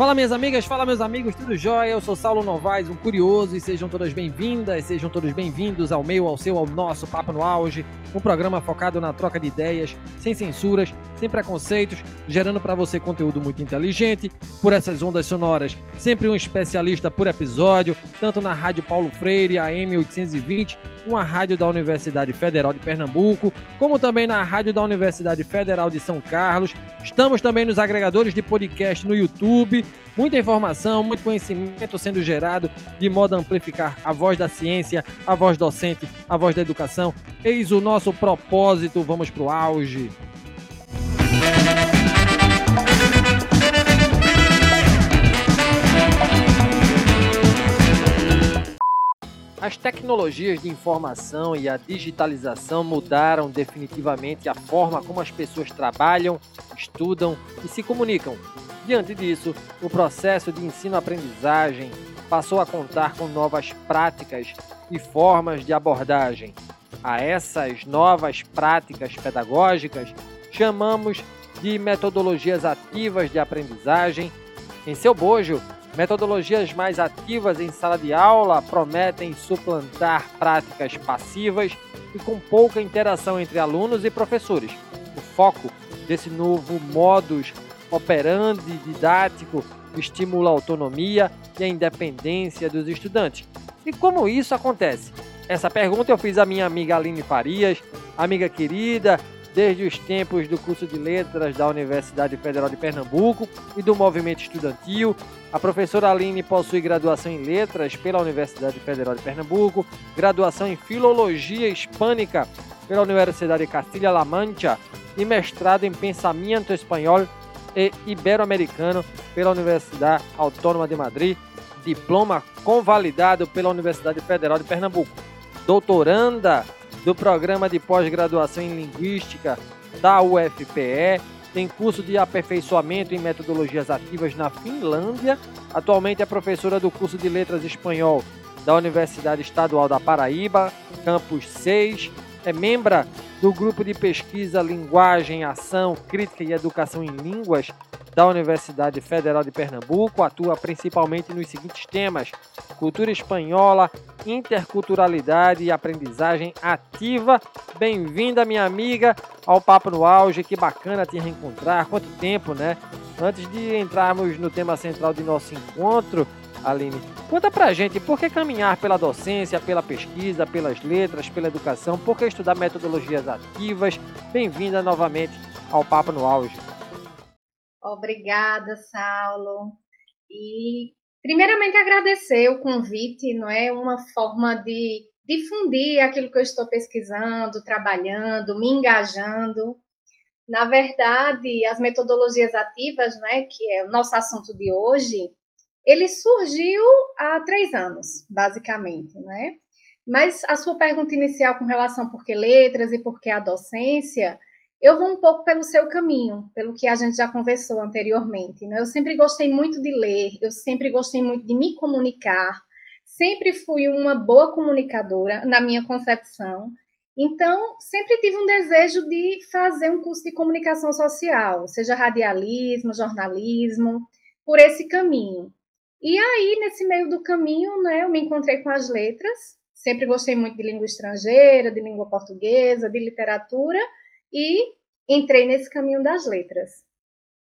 Fala minhas amigas, fala meus amigos, tudo jóia? Eu sou Saulo Novaes, um curioso, e sejam todas bem-vindas, sejam todos bem-vindos ao meu, ao seu, ao nosso Papo no Auge, um programa focado na troca de ideias, sem censuras, sem preconceitos, gerando para você conteúdo muito inteligente, por essas ondas sonoras, sempre um especialista por episódio, tanto na Rádio Paulo Freire, AM 820, uma rádio da Universidade Federal de Pernambuco, como também na rádio da Universidade Federal de São Carlos. Estamos também nos agregadores de podcast no YouTube, Muita informação, muito conhecimento sendo gerado de modo a amplificar a voz da ciência, a voz docente, a voz da educação. Eis o nosso propósito. Vamos para o auge. As tecnologias de informação e a digitalização mudaram definitivamente a forma como as pessoas trabalham, estudam e se comunicam. Diante disso, o processo de ensino-aprendizagem passou a contar com novas práticas e formas de abordagem. A essas novas práticas pedagógicas chamamos de metodologias ativas de aprendizagem. Em seu bojo, metodologias mais ativas em sala de aula prometem suplantar práticas passivas e com pouca interação entre alunos e professores. O foco desse novo modus operandi didático estimula a autonomia e a independência dos estudantes. E como isso acontece? Essa pergunta eu fiz à minha amiga Aline Farias, amiga querida, desde os tempos do curso de letras da Universidade Federal de Pernambuco e do movimento estudantil. A professora Aline possui graduação em letras pela Universidade Federal de Pernambuco, graduação em filologia hispânica pela Universidade de Castilha-La Mancha e mestrado em pensamento espanhol e Ibero-Americano pela Universidade Autônoma de Madrid, diploma convalidado pela Universidade Federal de Pernambuco, doutoranda do programa de pós-graduação em Linguística da UFPE, tem curso de aperfeiçoamento em metodologias ativas na Finlândia, atualmente é professora do curso de Letras Espanhol da Universidade Estadual da Paraíba, campus 6, é membro do grupo de pesquisa Linguagem, Ação, Crítica e Educação em Línguas da Universidade Federal de Pernambuco, atua principalmente nos seguintes temas: cultura espanhola, interculturalidade e aprendizagem ativa. Bem-vinda, minha amiga, ao Papo no Auge. Que bacana te reencontrar. Quanto tempo, né? Antes de entrarmos no tema central de nosso encontro, Aline, conta pra gente por que caminhar pela docência, pela pesquisa, pelas letras, pela educação, por que estudar metodologias ativas? Bem-vinda novamente ao Papo no Auge. Obrigada, Saulo. E primeiramente agradecer o convite, não é uma forma de difundir aquilo que eu estou pesquisando, trabalhando, me engajando. Na verdade, as metodologias ativas, né, que é o nosso assunto de hoje, ele surgiu há três anos, basicamente, né? Mas a sua pergunta inicial com relação por que letras e por que a docência, eu vou um pouco pelo seu caminho, pelo que a gente já conversou anteriormente. Né? Eu sempre gostei muito de ler, eu sempre gostei muito de me comunicar, sempre fui uma boa comunicadora na minha concepção. Então, sempre tive um desejo de fazer um curso de comunicação social, seja radialismo, jornalismo, por esse caminho. E aí, nesse meio do caminho, né, eu me encontrei com as letras. Sempre gostei muito de língua estrangeira, de língua portuguesa, de literatura, e entrei nesse caminho das letras.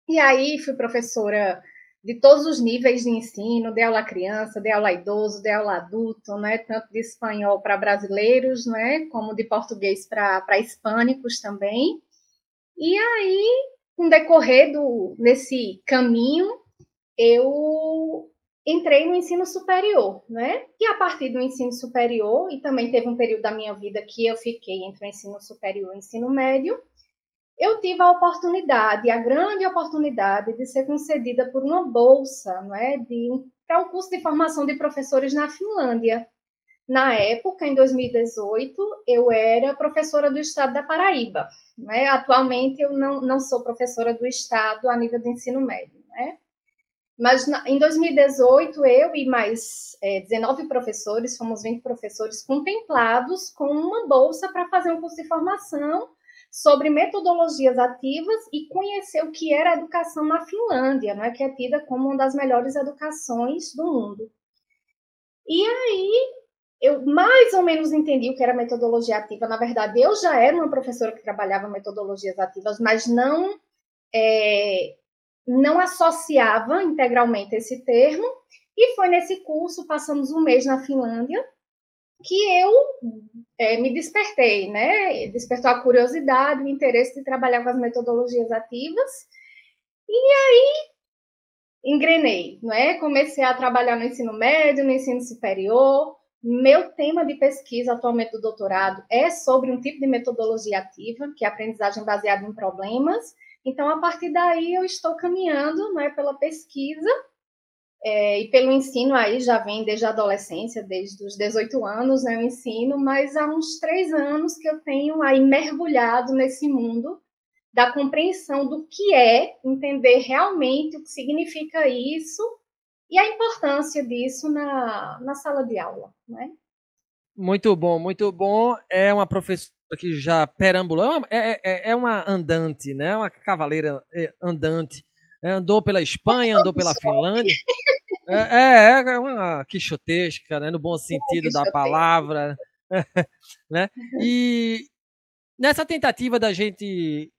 E aí fui professora de todos os níveis de ensino, de aula criança, de aula idoso, de aula adulto, né, tanto de espanhol para brasileiros, né, como de português para hispânicos também. E aí, com decorrer do, desse caminho, eu entrei no ensino superior, né? E a partir do ensino superior, e também teve um período da minha vida que eu fiquei entre o ensino superior e o ensino médio, eu tive a oportunidade, a grande oportunidade de ser concedida por uma bolsa, não é, para um curso de formação de professores na Finlândia. Na época, em 2018, eu era professora do estado da Paraíba. Né? Atualmente, eu não, não sou professora do estado a nível de ensino médio. Né? Mas em 2018, eu e mais é, 19 professores, fomos 20 professores contemplados com uma bolsa para fazer um curso de formação sobre metodologias ativas e conhecer o que era a educação na Finlândia, não é que é tida como uma das melhores educações do mundo. E aí eu mais ou menos entendi o que era metodologia ativa. Na verdade, eu já era uma professora que trabalhava metodologias ativas, mas não é, não associava integralmente esse termo. E foi nesse curso, passamos um mês na Finlândia, que eu é, me despertei, né? Despertou a curiosidade, o interesse de trabalhar com as metodologias ativas. E aí engrenei, não é? Comecei a trabalhar no ensino médio, no ensino superior. Meu tema de pesquisa atualmente do doutorado é sobre um tipo de metodologia ativa, que é aprendizagem baseada em problemas. Então, a partir daí, eu estou caminhando não é, pela pesquisa é, e pelo ensino aí já vem desde a adolescência, desde os 18 anos, né, o ensino, mas há uns três anos que eu tenho aí mergulhado nesse mundo da compreensão do que é, entender realmente o que significa isso e a importância disso na, na sala de aula, né? Muito bom, muito bom. É uma professora que já perambulou, é, é, é, é uma andante, né? Uma cavaleira é, andante. É, andou pela Espanha, andou pela Finlândia. É, é, uma quixotesca, né? No bom sentido da palavra. né? E nessa tentativa da gente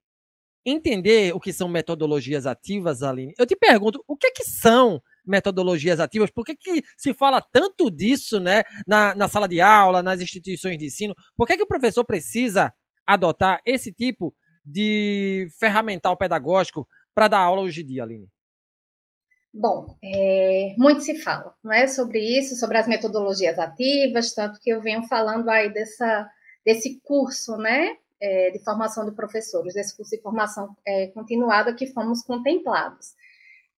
entender o que são metodologias ativas, Aline, eu te pergunto, o que, é que são metodologias ativas? Por que, que se fala tanto disso né, na, na sala de aula, nas instituições de ensino? Por que, que o professor precisa adotar esse tipo de ferramental pedagógico para dar aula hoje em dia, Aline? Bom, é, muito se fala não é, sobre isso, sobre as metodologias ativas, tanto que eu venho falando aí dessa, desse curso, né, é, de formação de professores, desse curso de formação é, continuada que fomos contemplados.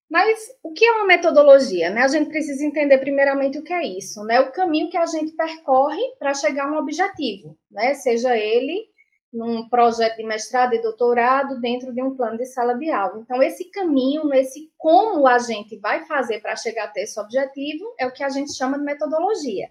Mas o que é uma metodologia? Né? A gente precisa entender primeiramente o que é isso, né? O caminho que a gente percorre para chegar a um objetivo, né? Seja ele num projeto de mestrado e doutorado dentro de um plano de sala de aula. Então, esse caminho, esse como a gente vai fazer para chegar até esse objetivo, é o que a gente chama de metodologia.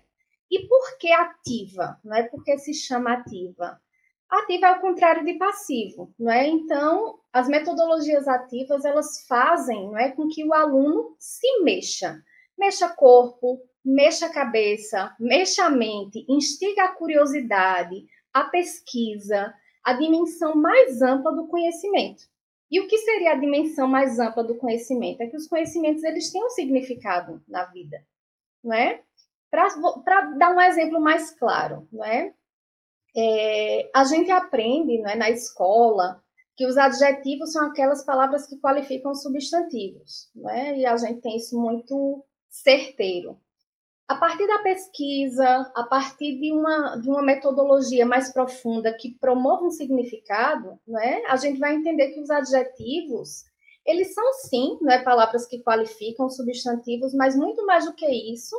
E por que ativa? Não é porque se chama ativa? Ativa é o contrário de passivo, não é? Então, as metodologias ativas, elas fazem, não é, com que o aluno se mexa. Mexa corpo, mexa cabeça, mexa a mente, instiga a curiosidade, a pesquisa, a dimensão mais ampla do conhecimento. E o que seria a dimensão mais ampla do conhecimento? É que os conhecimentos eles têm um significado na vida, não é? Para dar um exemplo mais claro, não é? É? a gente aprende não é, na escola que os adjetivos são aquelas palavras que qualificam substantivos, não é? E a gente tem isso muito certeiro a partir da pesquisa, a partir de uma, de uma metodologia mais profunda que promova um significado, né, a gente vai entender que os adjetivos, eles são sim né, palavras que qualificam substantivos, mas muito mais do que isso,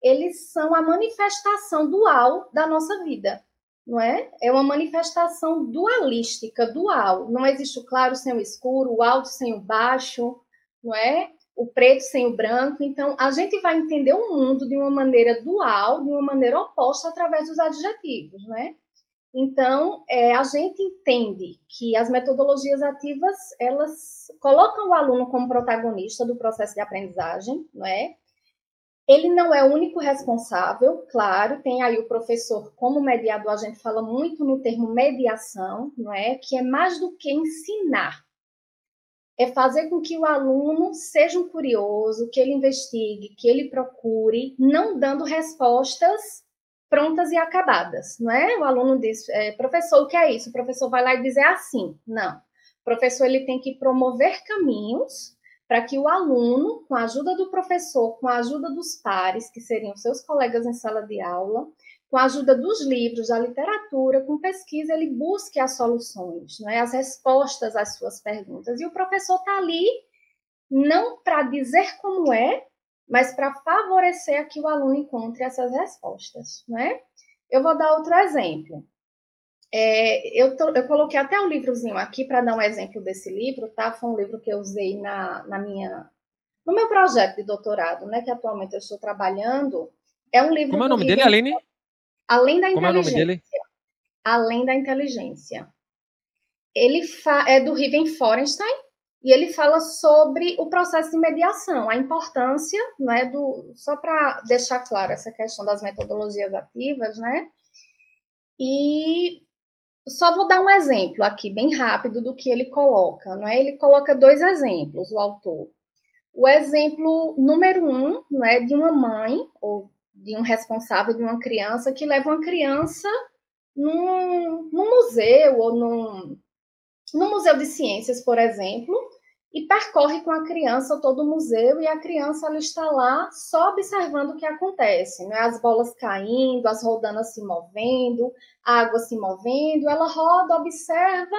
eles são a manifestação dual da nossa vida, não é? É uma manifestação dualística, dual. Não existe o claro sem o escuro, o alto sem o baixo, não é? o preto sem o branco. Então, a gente vai entender o mundo de uma maneira dual, de uma maneira oposta, através dos adjetivos, né? Então, é, a gente entende que as metodologias ativas, elas colocam o aluno como protagonista do processo de aprendizagem, não é? Ele não é o único responsável, claro, tem aí o professor como mediador, a gente fala muito no termo mediação, não é? Que é mais do que ensinar, é fazer com que o aluno seja um curioso, que ele investigue, que ele procure, não dando respostas prontas e acabadas, não é? O aluno diz, é, professor, o que é isso? O professor vai lá e diz, é assim. Não. O professor ele tem que promover caminhos para que o aluno, com a ajuda do professor, com a ajuda dos pares, que seriam seus colegas em sala de aula, com a ajuda dos livros, da literatura, com pesquisa, ele busque as soluções, né, as respostas às suas perguntas. E o professor está ali não para dizer como é, mas para favorecer que o aluno encontre essas respostas. Né? Eu vou dar outro exemplo. É, eu, tô, eu, coloquei até um livrozinho aqui para dar um exemplo desse livro, tá? Foi um livro que eu usei na, na minha, no meu projeto de doutorado, né? Que atualmente eu estou trabalhando. É um livro. Como é o nome dele, Aline? Além da Como inteligência. É o nome dele? Além da inteligência. ele é do Riven Forenstein, e ele fala sobre o processo de mediação, a importância, né, do, só para deixar claro essa questão das metodologias ativas, né, e só vou dar um exemplo aqui, bem rápido, do que ele coloca, né, ele coloca dois exemplos, o autor. O exemplo número um, né, de uma mãe, ou de um responsável de uma criança, que leva uma criança num, num museu ou num, no Museu de Ciências, por exemplo, e percorre com a criança todo o museu e a criança ela está lá só observando o que acontece, né? as bolas caindo, as roldanas se movendo, a água se movendo, ela roda, observa,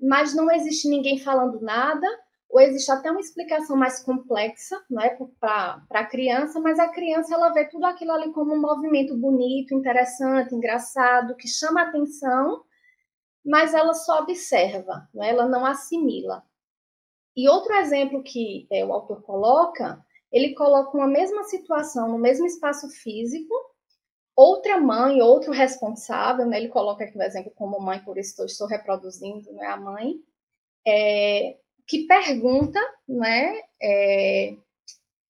mas não existe ninguém falando nada, ou existe até uma explicação mais complexa né, para a criança, mas a criança ela vê tudo aquilo ali como um movimento bonito, interessante, engraçado, que chama atenção, mas ela só observa, né? ela não assimila. E outro exemplo que é, o autor coloca, ele coloca uma mesma situação no mesmo espaço físico, outra mãe, outro responsável, né? ele coloca aqui o exemplo como mãe, por isso estou, estou reproduzindo né, a mãe, é, que pergunta, né, é,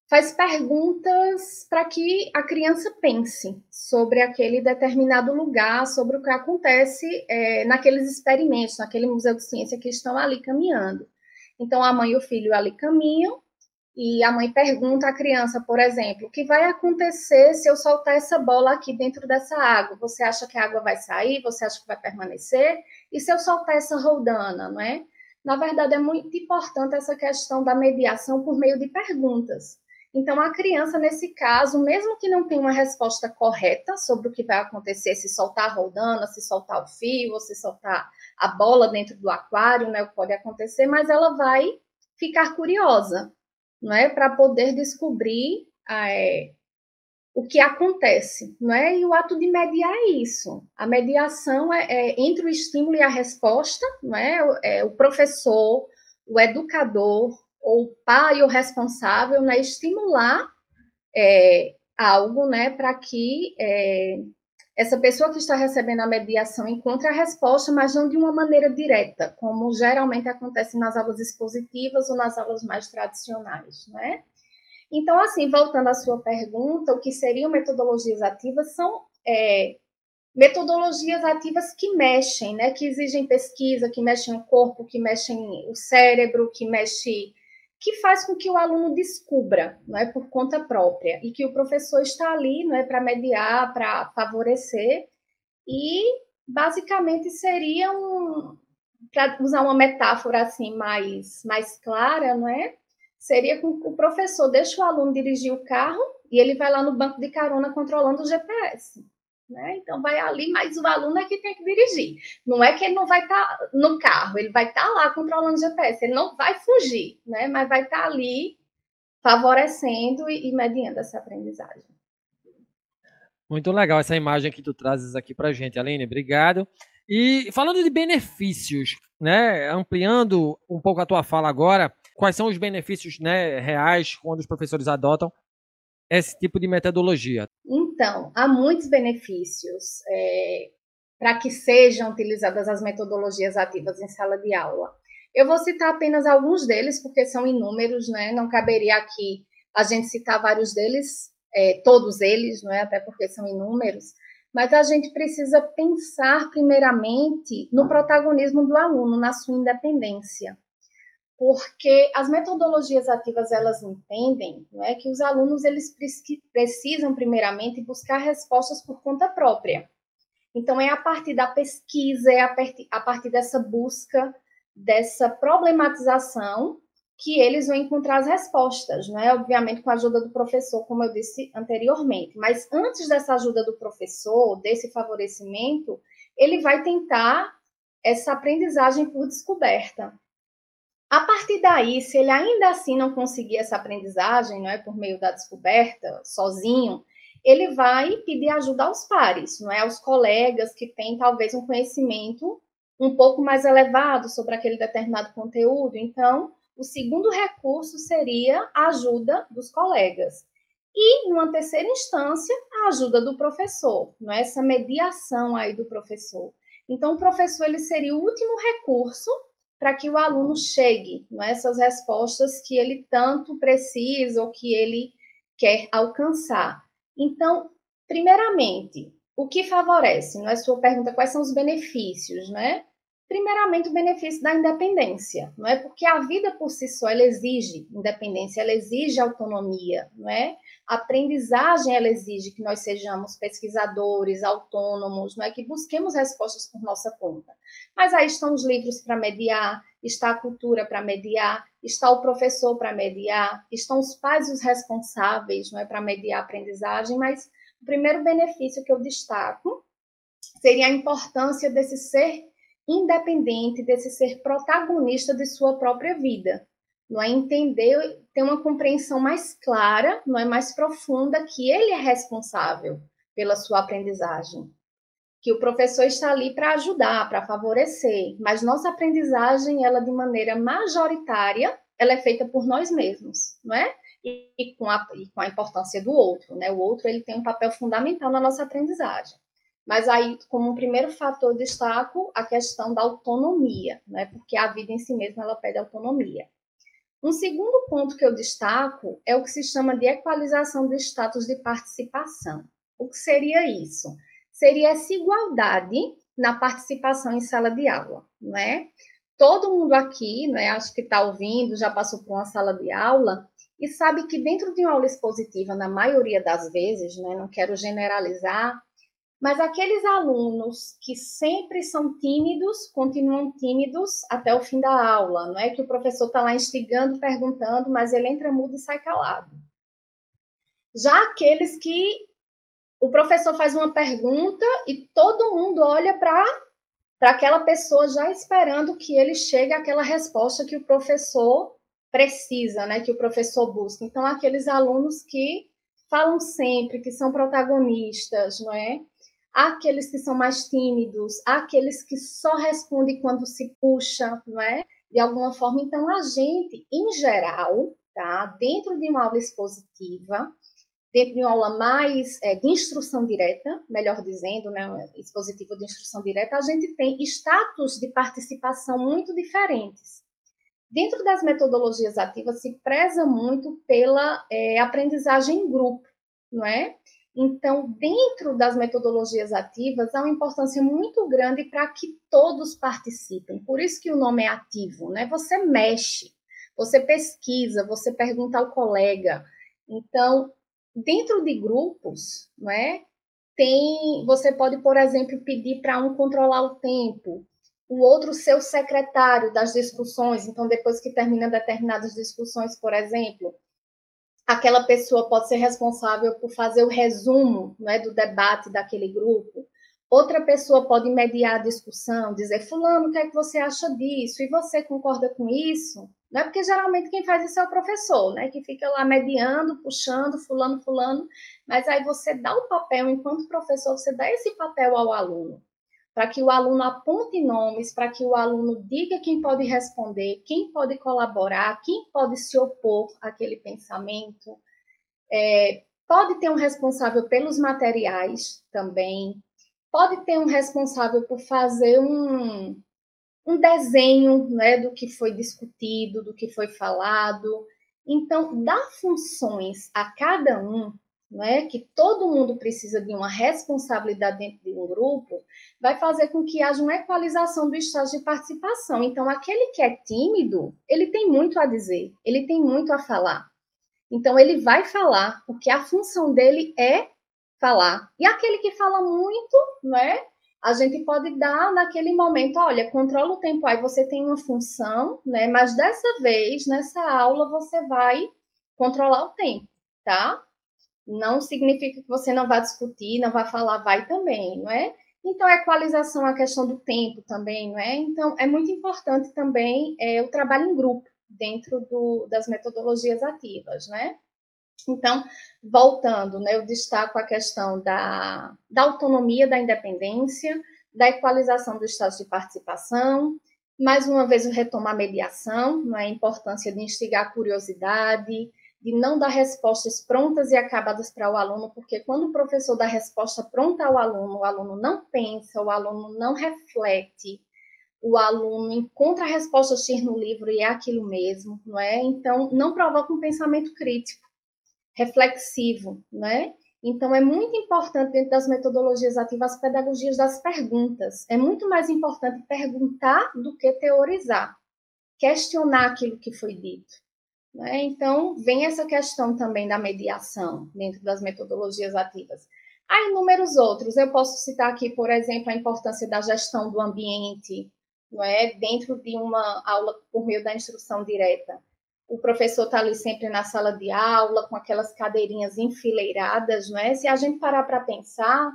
faz perguntas para que a criança pense sobre aquele determinado lugar, sobre o que acontece é, naqueles experimentos, naquele museu de ciência que estão ali caminhando. Então, a mãe e o filho ali caminham, e a mãe pergunta à criança, por exemplo, o que vai acontecer se eu soltar essa bola aqui dentro dessa água? Você acha que a água vai sair? Você acha que vai permanecer? E se eu soltar essa roldana, não é? Na verdade, é muito importante essa questão da mediação por meio de perguntas. Então, a criança, nesse caso, mesmo que não tenha uma resposta correta sobre o que vai acontecer, se soltar a roldana, se soltar o fio, ou se soltar a bola dentro do aquário, né, o pode acontecer, mas ela vai ficar curiosa, não é, para poder descobrir é, o que acontece, não é? E o ato de mediar é isso. A mediação é, é entre o estímulo e a resposta, não é? é o professor, o educador, ou o pai ou responsável, né, estimular é, algo, né, para que é, essa pessoa que está recebendo a mediação encontre a resposta, mas não de uma maneira direta, como geralmente acontece nas aulas expositivas ou nas aulas mais tradicionais, né? Então, assim, voltando à sua pergunta, o que seriam metodologias ativas são é, metodologias ativas que mexem, né, que exigem pesquisa, que mexem o corpo, que mexem o cérebro, que mexem que faz com que o aluno descubra, não é, por conta própria, e que o professor está ali, não é, para mediar, para favorecer, e basicamente seria um, para usar uma metáfora assim mais mais clara, não é? Seria que o professor deixa o aluno dirigir o carro e ele vai lá no banco de carona controlando o GPS. Né? Então vai ali, mas o aluno é que tem que dirigir. Não é que ele não vai estar tá no carro, ele vai estar tá lá controlando o GPS, ele não vai fugir, né? Mas vai estar tá ali favorecendo e, e mediando essa aprendizagem. Muito legal essa imagem que tu trazes aqui para gente, Aline. Obrigado. E falando de benefícios, né, ampliando um pouco a tua fala agora, quais são os benefícios né, reais quando os professores adotam esse tipo de metodologia? Então, há muitos benefícios é, para que sejam utilizadas as metodologias ativas em sala de aula. Eu vou citar apenas alguns deles, porque são inúmeros, né? Não caberia aqui a gente citar vários deles, é, todos eles, não é? Até porque são inúmeros. Mas a gente precisa pensar primeiramente no protagonismo do aluno, na sua independência porque as metodologias ativas elas entendem não é, que os alunos eles precisam primeiramente buscar respostas por conta própria. Então é a partir da pesquisa, é a partir dessa busca, dessa problematização que eles vão encontrar as respostas, não é? Obviamente com a ajuda do professor, como eu disse anteriormente. Mas antes dessa ajuda do professor, desse favorecimento, ele vai tentar essa aprendizagem por descoberta. A partir daí, se ele ainda assim não conseguir essa aprendizagem, não é por meio da descoberta, sozinho, ele vai pedir ajuda aos pares, não é aos colegas que têm talvez um conhecimento um pouco mais elevado sobre aquele determinado conteúdo. Então, o segundo recurso seria a ajuda dos colegas. E, numa terceira instância, a ajuda do professor, não é essa mediação aí do professor. Então, o professor ele seria o último recurso para que o aluno chegue nessas é, respostas que ele tanto precisa ou que ele quer alcançar. Então, primeiramente, o que favorece? Não é sua pergunta quais são os benefícios, né? Primeiramente, o benefício da independência, não é? Porque a vida por si só ela exige independência, ela exige autonomia, não é? A aprendizagem ela exige que nós sejamos pesquisadores, autônomos, não é? Que busquemos respostas por nossa conta. Mas aí estão os livros para mediar, está a cultura para mediar, está o professor para mediar, estão os pais os responsáveis, não é, para mediar a aprendizagem, mas o primeiro benefício que eu destaco seria a importância desse ser independente, desse ser protagonista de sua própria vida. Não é entender, ter uma compreensão mais clara, não é mais profunda que ele é responsável pela sua aprendizagem. Que o professor está ali para ajudar, para favorecer, mas nossa aprendizagem, ela de maneira majoritária, ela é feita por nós mesmos, não é? E, e, com a, e com a importância do outro, né? O outro ele tem um papel fundamental na nossa aprendizagem. Mas aí, como um primeiro fator, destaco a questão da autonomia, né? Porque a vida em si mesma ela pede autonomia. Um segundo ponto que eu destaco é o que se chama de equalização do status de participação. O que seria isso? Seria essa igualdade na participação em sala de aula, né? Todo mundo aqui, né, acho que está ouvindo, já passou por uma sala de aula e sabe que dentro de uma aula expositiva, na maioria das vezes, né, não quero generalizar, mas aqueles alunos que sempre são tímidos, continuam tímidos até o fim da aula, não é que o professor está lá instigando, perguntando, mas ele entra mudo e sai calado. Já aqueles que o professor faz uma pergunta e todo mundo olha para para aquela pessoa já esperando que ele chegue àquela resposta que o professor precisa, né, que o professor busca. Então aqueles alunos que falam sempre, que são protagonistas, não é? Aqueles que são mais tímidos, aqueles que só respondem quando se puxa, não é? De alguma forma. Então, a gente, em geral, tá? Dentro de uma aula expositiva, dentro de uma aula mais é, de instrução direta, melhor dizendo, né, expositiva de instrução direta, a gente tem status de participação muito diferentes. Dentro das metodologias ativas se preza muito pela é, aprendizagem em grupo, não é? Então, dentro das metodologias ativas, há uma importância muito grande para que todos participem. Por isso que o nome é ativo, né? Você mexe, você pesquisa, você pergunta ao colega. Então, dentro de grupos, não é? Tem, você pode, por exemplo, pedir para um controlar o tempo, o outro ser o secretário das discussões. Então, depois que termina determinadas discussões, por exemplo, aquela pessoa pode ser responsável por fazer o resumo né, do debate daquele grupo. Outra pessoa pode mediar a discussão, dizer, fulano, o que é que você acha disso? E você concorda com isso? Não é porque geralmente quem faz isso é o professor, né? Que fica lá mediando, puxando, fulano, fulano. Mas aí você dá o papel, enquanto professor, você dá esse papel ao aluno para que o aluno aponte nomes, para que o aluno diga quem pode responder, quem pode colaborar, quem pode se opor àquele pensamento. É, pode ter um responsável pelos materiais também, pode ter um responsável por fazer um, um desenho né, do que foi discutido, do que foi falado. Então, dar funções a cada um não é? que todo mundo precisa de uma responsabilidade dentro de um grupo, vai fazer com que haja uma equalização do estágio de participação. Então, aquele que é tímido, ele tem muito a dizer, ele tem muito a falar. Então, ele vai falar, porque a função dele é falar. E aquele que fala muito, não é? A gente pode dar naquele momento, olha, controla o tempo aí, você tem uma função, né? Mas dessa vez, nessa aula, você vai controlar o tempo, tá? Não significa que você não vai discutir, não vai falar, vai também, não é? Então, a equalização, a questão do tempo também, não é? Então, é muito importante também é, o trabalho em grupo dentro do, das metodologias ativas, né? Então, voltando, né, eu destaco a questão da, da autonomia, da independência, da equalização do estado de participação, mais uma vez o retomar a mediação, né, a importância de instigar a curiosidade, de não dar respostas prontas e acabadas para o aluno, porque quando o professor dá resposta pronta ao aluno, o aluno não pensa, o aluno não reflete, o aluno encontra a resposta X no livro e é aquilo mesmo, não é? Então, não provoca um pensamento crítico, reflexivo, não é? Então, é muito importante, dentro das metodologias ativas, as pedagogias das perguntas. É muito mais importante perguntar do que teorizar, questionar aquilo que foi dito. Né? Então, vem essa questão também da mediação dentro das metodologias ativas. Há inúmeros outros. Eu posso citar aqui, por exemplo, a importância da gestão do ambiente, não é? dentro de uma aula por meio da instrução direta o professor está ali sempre na sala de aula, com aquelas cadeirinhas enfileiradas, não é? Se a gente parar para pensar,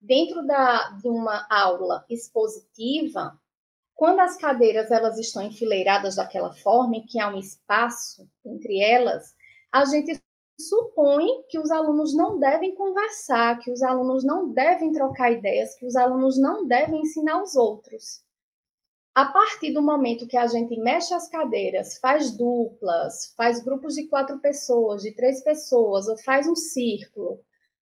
dentro da, de uma aula expositiva, quando as cadeiras elas estão enfileiradas daquela forma, em que há um espaço entre elas, a gente supõe que os alunos não devem conversar, que os alunos não devem trocar ideias, que os alunos não devem ensinar os outros. A partir do momento que a gente mexe as cadeiras, faz duplas, faz grupos de quatro pessoas, de três pessoas, ou faz um círculo,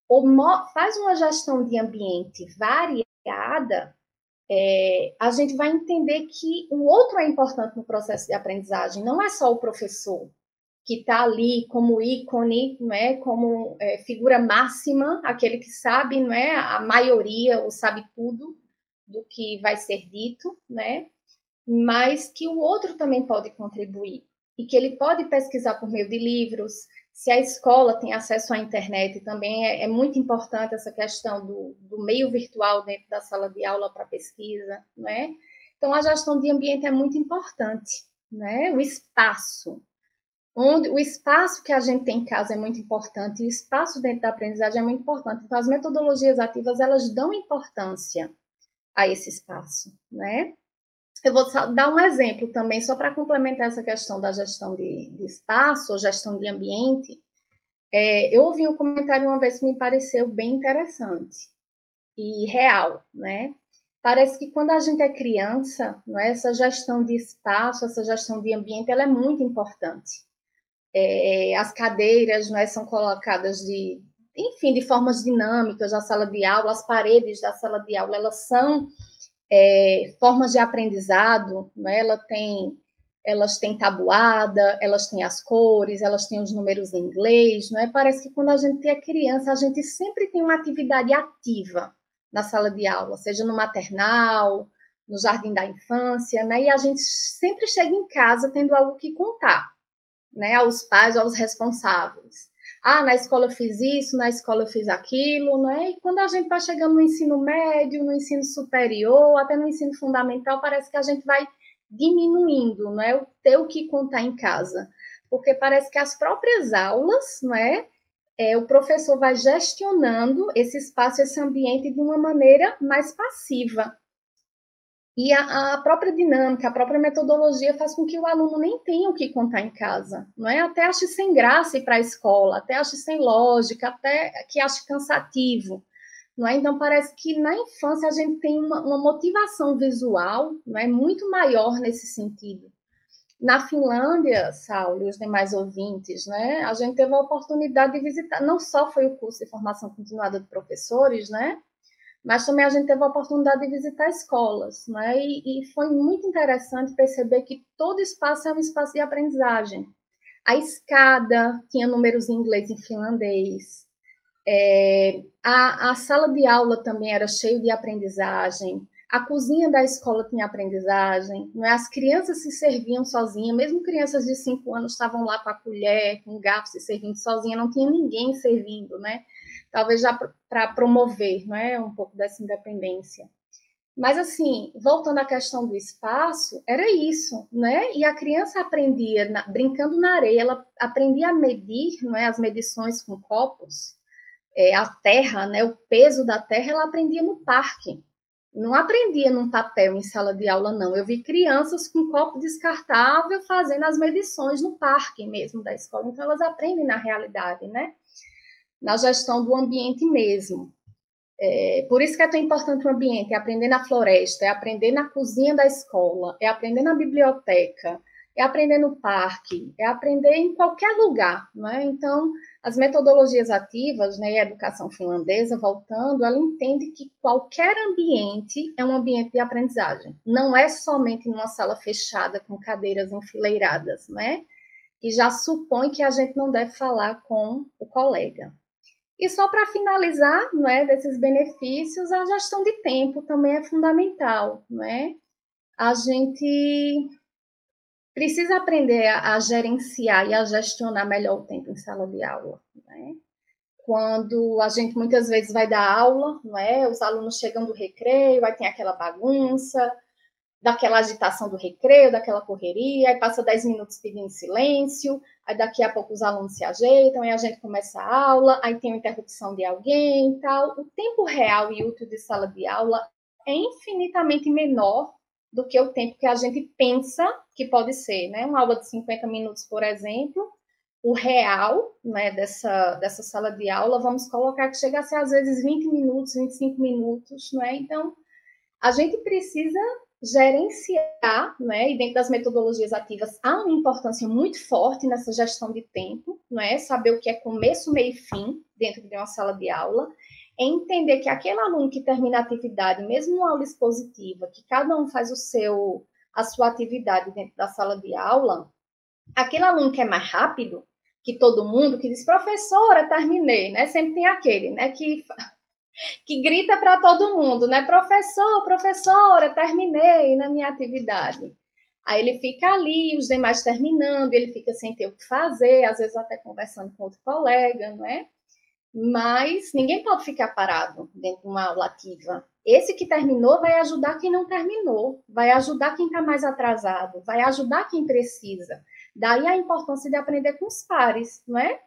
ou faz uma gestão de ambiente variada, é, a gente vai entender que o outro é importante no processo de aprendizagem, não é só o professor que está ali como ícone, não é, como é, figura máxima, aquele que sabe, não é, a maioria ou sabe tudo do que vai ser dito, né? mas que o outro também pode contribuir e que ele pode pesquisar por meio de livros. Se a escola tem acesso à internet, também é, é muito importante essa questão do, do, meio virtual dentro da sala de aula para pesquisa, né? Então, a gestão de ambiente é muito importante, né? O espaço, onde o espaço que a gente tem em casa é muito importante, e o espaço dentro da aprendizagem é muito importante. Então, as metodologias ativas elas dão importância a esse espaço, né? Eu vou dar um exemplo também, só para complementar essa questão da gestão de, de espaço ou gestão de ambiente. É, eu ouvi um comentário uma vez que me pareceu bem interessante e real, né? Parece que quando a gente é criança, não é, essa gestão de espaço, essa gestão de ambiente, ela é muito importante. É, as cadeiras não é, são colocadas de, enfim, de formas dinâmicas na sala de aula, as paredes da sala de aula, elas são é, formas de aprendizado, né? Ela tem, elas têm tabuada, elas têm as cores, elas têm os números em inglês, não é? Parece que quando a gente é criança, a gente sempre tem uma atividade ativa na sala de aula, seja no maternal, no jardim da infância, né? E a gente sempre chega em casa tendo algo que contar, né? Aos pais, aos responsáveis ah, na escola eu fiz isso, na escola eu fiz aquilo, né? E quando a gente vai chegando no ensino médio, no ensino superior, até no ensino fundamental, parece que a gente vai diminuindo, não é? O ter o que contar em casa. Porque parece que as próprias aulas, não é? É, o professor vai gestionando esse espaço, esse ambiente de uma maneira mais passiva. E a, a, própria dinâmica, a própria metodologia faz com que o aluno nem tenha o que contar em casa, não é? Até ache sem graça ir para a escola, até ache sem lógica, até que ache cansativo, não é? Então parece que na infância a gente tem uma, uma motivação visual, não é, muito maior nesse sentido. Na Finlândia, Saulo e os demais ouvintes, né, a gente teve a oportunidade de visitar, não só foi o curso de formação continuada de professores, né, mas também a gente teve a oportunidade de visitar escolas, né? E, e, foi muito interessante perceber que todo espaço é um espaço de aprendizagem. A escada tinha números em inglês e finlandês. É, a, a sala de aula também era cheia de aprendizagem. A cozinha da escola tinha aprendizagem. Né? As crianças se serviam sozinhas, mesmo crianças de 5 anos estavam lá com a colher, com o garfo, se servindo sozinha, não tinha ninguém servindo, né? Talvez já para promover não é, um pouco dessa independência. Mas, assim, voltando à questão do espaço, era isso, né? E a criança aprendia, na, brincando na areia, ela aprendia a medir não é, as medições com copos, é, a terra, né, o peso da terra, ela aprendia no parque. Não aprendia num papel em sala de aula, não. Eu vi crianças com copo descartável fazendo as medições no parque mesmo da escola. Então, elas aprendem na realidade, né? Na gestão do ambiente mesmo. É, por isso que é tão importante o ambiente, é aprender na floresta, é aprender na cozinha da escola, é aprender na biblioteca, é aprender no parque, é aprender em qualquer lugar, né? Então, as metodologias ativas, né, a educação finlandesa, voltando, ela entende que qualquer ambiente é um ambiente de aprendizagem. Não é somente numa sala fechada com cadeiras enfileiradas, né? Que já supõe que a gente não deve falar com o colega. E só para finalizar, não é, desses benefícios, a gestão de tempo também é fundamental, não é? A gente precisa aprender a, gerenciar e a gestionar melhor o tempo em sala de aula. Né? Quando a gente muitas vezes vai dar aula, não é? os alunos chegam do recreio, aí tem aquela bagunça, daquela agitação do recreio, daquela correria, aí passa 10 minutos pedindo silêncio, aí daqui a pouco os alunos se ajeitam, aí a gente começa a aula, aí tem uma interrupção de alguém e tal. O tempo real e útil de sala de aula é infinitamente menor do que o tempo que a gente pensa que pode ser, né? Uma aula de 50 minutos, por exemplo, o real, né, dessa, dessa sala de aula, vamos colocar que chega a ser às vezes 20 minutos, 25 minutos, né? Então, a gente precisa gerenciar, né? E dentro das metodologias ativas há uma importância muito forte nessa gestão de tempo, é? Saber o que é começo, meio e fim dentro de uma sala de aula é entender que aquele aluno que termina a atividade, mesmo uma aula expositiva, que cada um faz o seu a sua atividade dentro da sala de aula, aquele aluno que é mais rápido que todo mundo, que diz, professora, terminei, né? Sempre tem aquele, né, que que grita para todo mundo, né? Professor, professora, terminei na minha atividade. Aí ele fica ali, os demais terminando, ele fica sem ter o que fazer, às vezes até conversando com outro colega, não é? mas ninguém pode ficar parado dentro de uma aula ativa. Esse que terminou vai ajudar quem não terminou, vai ajudar quem está mais atrasado, vai ajudar quem precisa. Daí a importância de aprender com os pares, não é?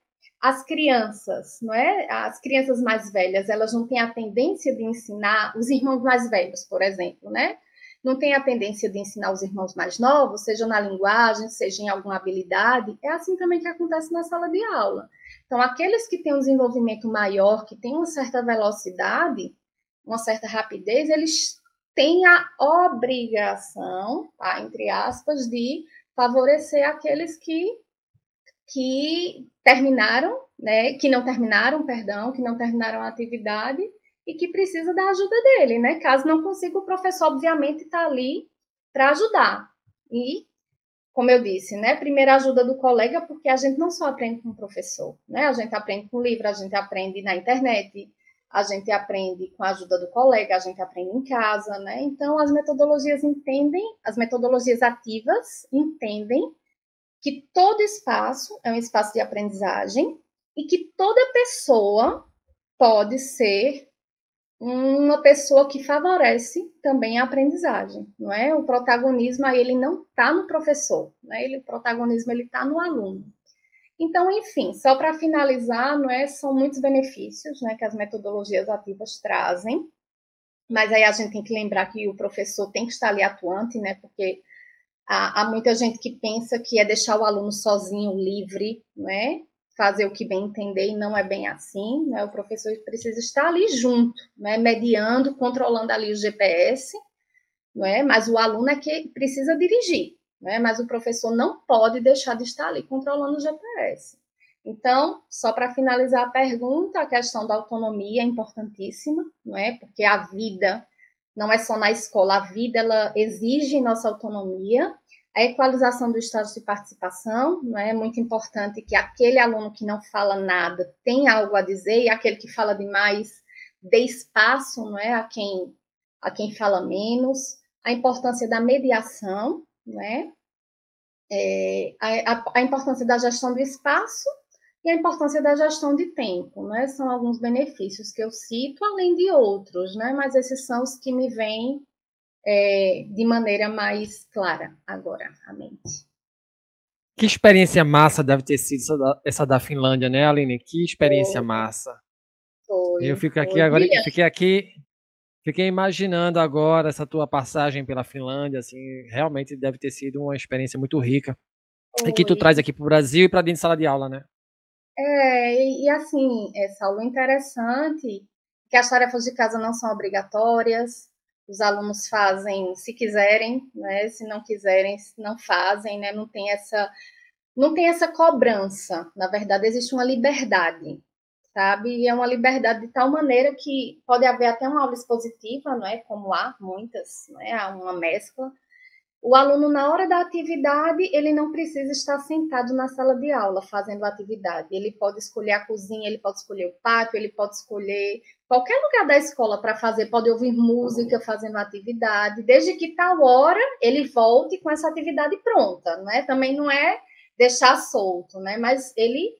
As crianças, não é? As crianças mais velhas, elas não têm a tendência de ensinar os irmãos mais velhos, por exemplo, né? não tem a tendência de ensinar os irmãos mais novos, seja na linguagem, seja em alguma habilidade, é assim também que acontece na sala de aula. Então, aqueles que têm um desenvolvimento maior, que têm uma certa velocidade, uma certa rapidez, eles têm a obrigação, tá, entre aspas, de favorecer aqueles que, que terminaram, né, que não terminaram, perdão, que não terminaram a atividade e que precisa da ajuda dele, né? Caso não consiga, o professor, obviamente, está ali para ajudar. E, como eu disse, né? Primeira ajuda do colega, porque a gente não só aprende com o professor, né? A gente aprende com livro, a gente aprende na internet, a gente aprende com a ajuda do colega, a gente aprende em casa, né? Então, as metodologias entendem, as metodologias ativas entendem que todo espaço é um espaço de aprendizagem e que toda pessoa pode ser uma pessoa que favorece também a aprendizagem, não é? O protagonismo aí ele não está no professor, né? Ele, o protagonismo ele está no aluno. Então, enfim, só para finalizar, não é? São muitos benefícios, né, que as metodologias ativas trazem. Mas aí a gente tem que lembrar que o professor tem que estar ali atuante, né? Porque há, há muita gente que pensa que é deixar o aluno sozinho, livre, né? fazer o que bem entender e não é bem assim, né? O professor precisa estar ali junto, né? Mediando, controlando ali o GPS, não é? Mas o aluno é que precisa dirigir, né? Mas o professor não pode deixar de estar ali controlando o GPS. Então, só para finalizar a pergunta, a questão da autonomia é importantíssima, não é? Porque a vida não é só na escola, a vida ela exige nossa autonomia a equalização do estágio de participação, não é muito importante que aquele aluno que não fala nada tenha algo a dizer e aquele que fala demais dê espaço, não é, a quem a quem fala menos. A importância da mediação, né? É, a, a, importância da gestão do espaço e a importância da gestão de tempo, né? São alguns benefícios que eu cito, além de outros, né? Mas esses são os que me vêm é, de maneira mais clara agora à mente. Que experiência massa deve ter sido essa da, essa da Finlândia, né, Aline? Que experiência foi. massa. Foi, eu fico aqui foi. agora, fiquei aqui, fiquei imaginando agora essa tua passagem pela Finlândia, assim, realmente deve ter sido uma experiência muito rica. Foi. E que tu traz aqui para o Brasil e para dentro de sala de aula, né? É, e, e assim, é, Saulo, interessante que as tarefas de casa não são obrigatórias, os alunos fazem se quiserem, né? Se não quiserem, não fazem, né? Não tem essa não tem essa cobrança. Na verdade, existe uma liberdade, sabe? E é uma liberdade de tal maneira que pode haver até uma aula expositiva, não é? Como há muitas, não é? Há uma mescla o aluno, na hora da atividade, ele não precisa estar sentado na sala de aula fazendo a atividade. Ele pode escolher a cozinha, ele pode escolher o pátio, ele pode escolher qualquer lugar da escola para fazer, pode ouvir música fazendo atividade, desde que tal hora ele volte com essa atividade pronta, né? Também não é deixar solto, né? Mas ele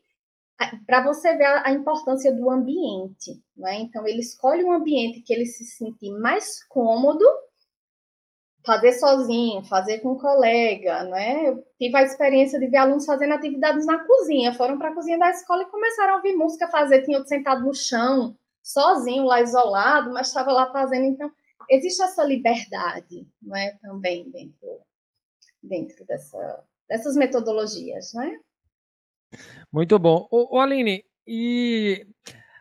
para você ver a, importância do ambiente, né? Então ele escolhe um ambiente que ele se sentir mais cômodo fazer sozinho, fazer com um colega, né? Eu tive a experiência de ver alunos fazendo atividades na cozinha, foram para a cozinha da escola e começaram a ouvir música fazer, tinha outro sentado no chão, sozinho lá isolado, mas estava lá fazendo, então existe essa liberdade, não é? Também dentro dentro dessa, dessas metodologias, né? Muito bom. O, o Aline, e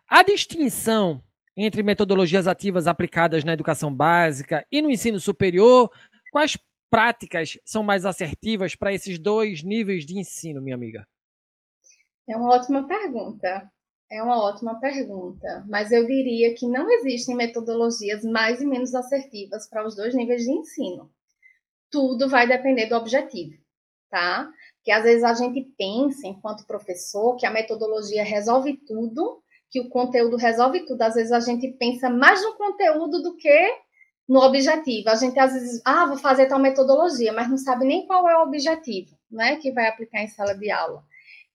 a distinção entre metodologias ativas aplicadas na educação básica e no ensino superior? Quais práticas são mais assertivas para esses dois níveis de ensino, minha amiga? É uma ótima pergunta. É uma ótima pergunta, mas eu diria que não existem metodologias mais e menos assertivas para os dois níveis de ensino. Tudo vai depender do objetivo, tá? Que às vezes a gente pensa, enquanto professor, que a metodologia resolve tudo que o conteúdo resolve tudo. Às vezes a gente pensa mais no conteúdo do que no objetivo. A gente às vezes, ah, vou fazer tal metodologia, mas não sabe nem qual é o objetivo, né, que vai aplicar em sala de aula.